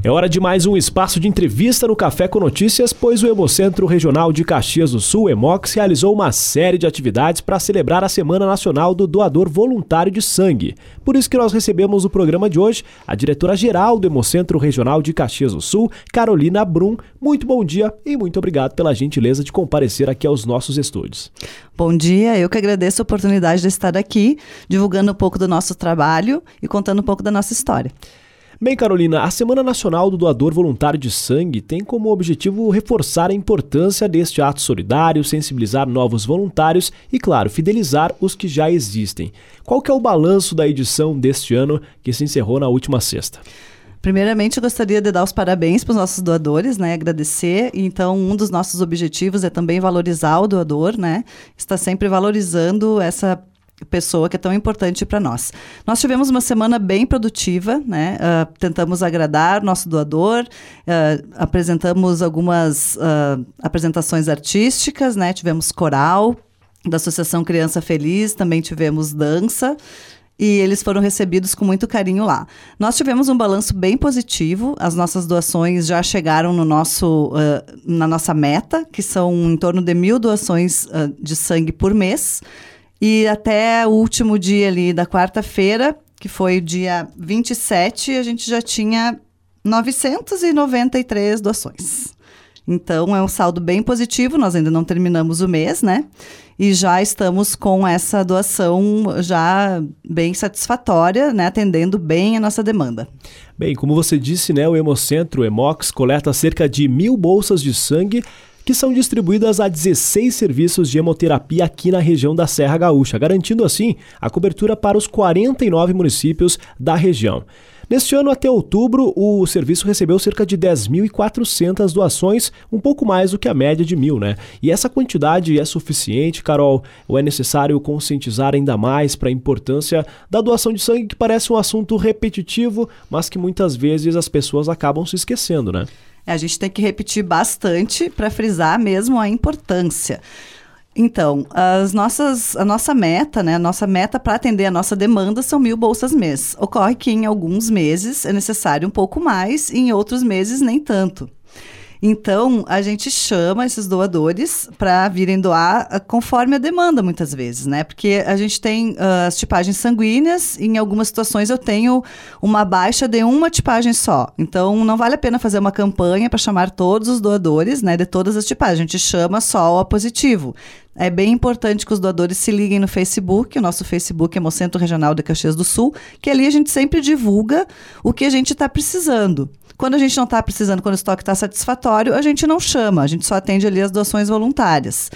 É hora de mais um espaço de entrevista no Café com Notícias, pois o Hemocentro Regional de Caxias do Sul, Hemox, realizou uma série de atividades para celebrar a Semana Nacional do Doador Voluntário de Sangue. Por isso que nós recebemos no programa de hoje a diretora-geral do Hemocentro Regional de Caxias do Sul, Carolina Brum. Muito bom dia e muito obrigado pela gentileza de comparecer aqui aos nossos estúdios. Bom dia, eu que agradeço a oportunidade de estar aqui, divulgando um pouco do nosso trabalho e contando um pouco da nossa história. Bem, Carolina, a Semana Nacional do Doador Voluntário de Sangue tem como objetivo reforçar a importância deste ato solidário, sensibilizar novos voluntários e, claro, fidelizar os que já existem. Qual que é o balanço da edição deste ano que se encerrou na última sexta? Primeiramente, eu gostaria de dar os parabéns para os nossos doadores, né? Agradecer. Então, um dos nossos objetivos é também valorizar o doador, né? Está sempre valorizando essa pessoa que é tão importante para nós. Nós tivemos uma semana bem produtiva, né? Uh, tentamos agradar nosso doador, uh, apresentamos algumas uh, apresentações artísticas, né? Tivemos coral da Associação Criança Feliz, também tivemos dança e eles foram recebidos com muito carinho lá. Nós tivemos um balanço bem positivo, as nossas doações já chegaram no nosso, na nossa meta, que são em torno de mil doações de sangue por mês. E até o último dia ali da quarta-feira, que foi o dia 27, a gente já tinha 993 doações. Então é um saldo bem positivo, nós ainda não terminamos o mês, né? E já estamos com essa doação já bem satisfatória, né? Atendendo bem a nossa demanda. Bem, como você disse, né? O Hemocentro, Hemox, coleta cerca de mil bolsas de sangue que são distribuídas a 16 serviços de hemoterapia aqui na região da Serra Gaúcha, garantindo assim a cobertura para os 49 municípios da região. Neste ano, até outubro, o serviço recebeu cerca de 10.400 doações, um pouco mais do que a média de mil, né? E essa quantidade é suficiente, Carol? Ou é necessário conscientizar ainda mais para a importância da doação de sangue, que parece um assunto repetitivo, mas que muitas vezes as pessoas acabam se esquecendo, né? A gente tem que repetir bastante para frisar mesmo a importância. Então, as nossas, a nossa meta, né, a nossa meta para atender a nossa demanda são mil bolsas mês. Ocorre que em alguns meses é necessário um pouco mais e em outros meses nem tanto. Então, a gente chama esses doadores para virem doar uh, conforme a demanda, muitas vezes, né? Porque a gente tem uh, as tipagens sanguíneas, e em algumas situações eu tenho uma baixa de uma tipagem só. Então, não vale a pena fazer uma campanha para chamar todos os doadores, né, de todas as tipagens. A gente chama só o positivo. É bem importante que os doadores se liguem no Facebook, o nosso Facebook é Hemocentro Regional de Caxias do Sul, que ali a gente sempre divulga o que a gente está precisando. Quando a gente não está precisando, quando o estoque está satisfatório, a gente não chama, a gente só atende ali as doações voluntárias.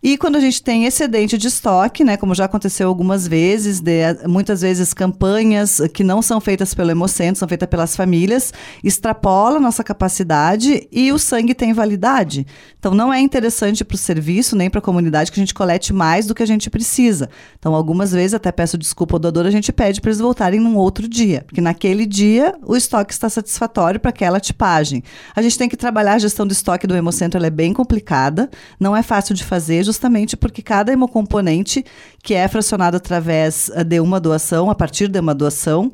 E quando a gente tem excedente de estoque, né, como já aconteceu algumas vezes, de, muitas vezes campanhas que não são feitas pelo Hemocentro, são feitas pelas famílias, extrapola a nossa capacidade e o sangue tem validade. Então não é interessante para o serviço nem para a comunidade que a gente colete mais do que a gente precisa. Então algumas vezes até peço desculpa ao doador, a gente pede para eles voltarem num outro dia, porque naquele dia o estoque está satisfatório para aquela tipagem. A gente tem que trabalhar a gestão do estoque do Hemocentro, ela é bem complicada, não é fácil de fazer justamente porque cada hemocomponente que é fracionado através eh, de uma doação, a partir de uma doação,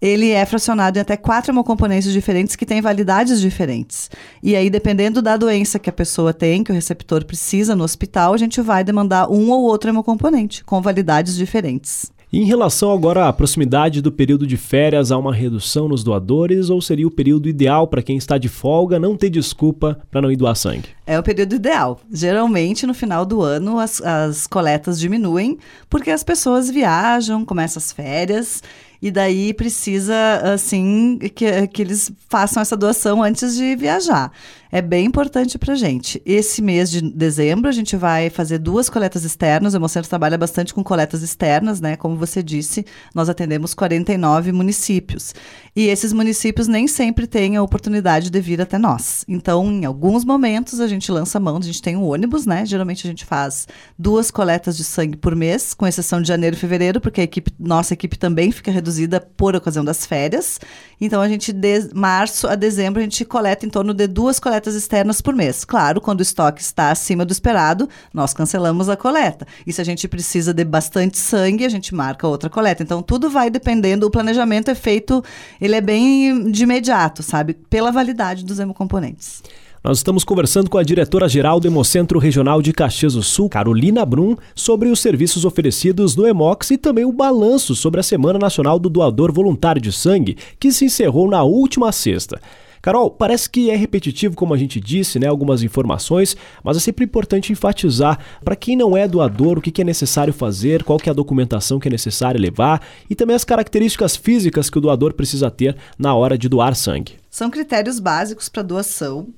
ele é fracionado em até quatro hemocomponentes diferentes que têm validades diferentes. E aí, dependendo da doença que a pessoa tem, que o receptor precisa no hospital, a gente vai demandar um ou outro hemocomponente com validades diferentes. E em relação agora à proximidade do período de férias, há uma redução nos doadores ou seria o período ideal para quem está de folga não ter desculpa para não ir doar sangue? É o período ideal. Geralmente, no final do ano, as, as coletas diminuem porque as pessoas viajam, começam as férias e daí precisa, assim, que, que eles façam essa doação antes de viajar. É bem importante para gente. Esse mês de dezembro, a gente vai fazer duas coletas externas. O Hemocentro trabalha bastante com coletas externas, né? Como você disse, nós atendemos 49 municípios. E esses municípios nem sempre têm a oportunidade de vir até nós. Então, em alguns momentos, a gente lança mão, a gente tem um ônibus, né? Geralmente a gente faz duas coletas de sangue por mês, com exceção de janeiro e fevereiro, porque a equipe, nossa equipe também fica reduzida reduzida por ocasião das férias. Então, a gente, de março a dezembro, a gente coleta em torno de duas coletas externas por mês. Claro, quando o estoque está acima do esperado, nós cancelamos a coleta. E se a gente precisa de bastante sangue, a gente marca outra coleta. Então, tudo vai dependendo, o planejamento é feito, ele é bem de imediato, sabe? Pela validade dos hemocomponentes. Nós estamos conversando com a diretora-geral do Hemocentro Regional de Caxias do Sul, Carolina Brum, sobre os serviços oferecidos no Hemox e também o balanço sobre a Semana Nacional do Doador Voluntário de Sangue, que se encerrou na última sexta. Carol, parece que é repetitivo, como a gente disse, né, algumas informações, mas é sempre importante enfatizar para quem não é doador o que, é necessário fazer, qual que é a documentação que é necessário levar e também as características físicas que o doador precisa ter na hora de doar sangue. São critérios básicos para doação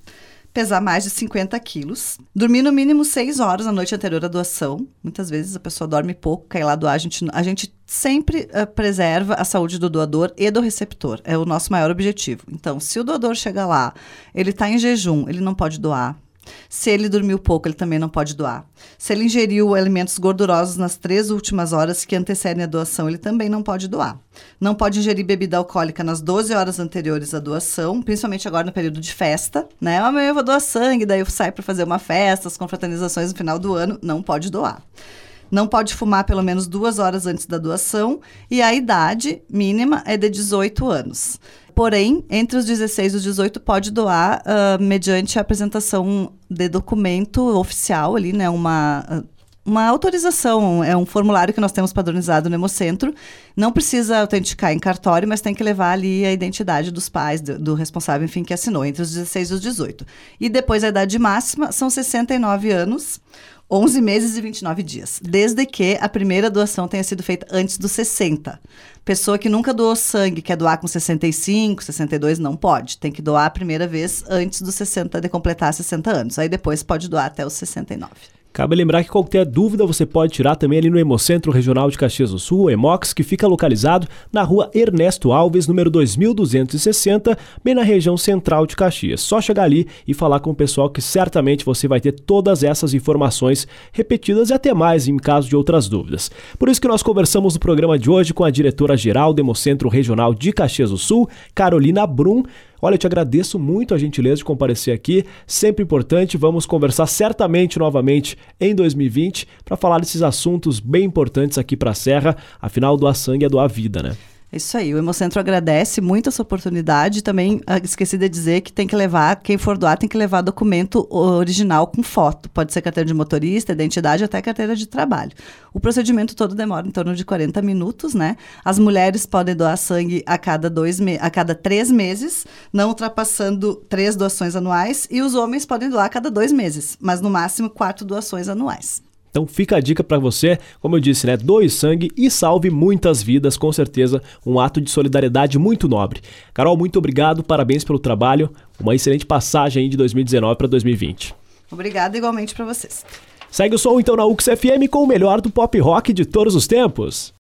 pesar mais de 50 quilos, dormir no mínimo 6 horas na noite anterior à doação. Muitas vezes a pessoa dorme pouco, cai lá doar. A gente, a gente sempre uh, preserva a saúde do doador e do receptor. É o nosso maior objetivo. Então, se o doador chega lá, ele está em jejum, ele não pode doar. Se ele dormiu pouco, ele também não pode doar. Se ele ingeriu alimentos gordurosos nas três últimas horas que antecedem a doação, ele também não pode doar. Não pode ingerir bebida alcoólica nas 12 horas anteriores à doação, principalmente agora no período de festa, né? Amanhã eu vou doar sangue, daí eu saio para fazer uma festa, as confraternizações no final do ano, não pode doar. Não pode fumar pelo menos duas horas antes da doação e a idade mínima é de 18 anos. Porém, entre os 16 e os 18 pode doar uh, mediante a apresentação de documento oficial ali, né? Uma, uh, uma autorização, é um formulário que nós temos padronizado no Hemocentro. Não precisa autenticar em cartório, mas tem que levar ali a identidade dos pais, do, do, responsável, enfim, que assinou, entre os 16 e os 18. E depois a idade máxima são 69 anos. 11 meses e 29 dias, desde que a primeira doação tenha sido feita antes dos 60. Pessoa que nunca doou sangue, quer doar com 65, 62, não pode. Tem que doar a primeira vez antes dos 60, de completar 60 anos. Aí depois pode doar até os 69. Cabe lembrar que qualquer dúvida você pode tirar também ali no Hemocentro Regional de Caxias do Sul, Hemox, que fica localizado na rua Ernesto Alves, número 2260, bem na região central de Caxias. Só chegar ali e falar com o pessoal que certamente você vai ter todas essas informações repetidas e até mais em caso de outras dúvidas. Por isso que nós conversamos no programa de hoje com a diretora-geral do Hemocentro Regional de Caxias do Sul, Carolina Brum, Olha, eu te agradeço muito a gentileza de comparecer aqui, sempre importante. Vamos conversar certamente novamente em 2020 para falar desses assuntos bem importantes aqui para a Serra. Afinal, doar sangue é doar vida, né? Isso aí, o Hemocentro agradece muito essa oportunidade. Também ah, esqueci de dizer que tem que levar, quem for doar tem que levar documento original com foto. Pode ser carteira de motorista, identidade, até carteira de trabalho. O procedimento todo demora em torno de 40 minutos, né? As mulheres podem doar sangue a cada, dois a cada três meses, não ultrapassando três doações anuais, e os homens podem doar a cada dois meses, mas no máximo quatro doações anuais. Então fica a dica para você, como eu disse, né? Doe sangue e salve muitas vidas, com certeza, um ato de solidariedade muito nobre. Carol, muito obrigado, parabéns pelo trabalho, uma excelente passagem de 2019 para 2020. Obrigada igualmente para vocês. Segue o som então na UX FM com o melhor do pop rock de todos os tempos.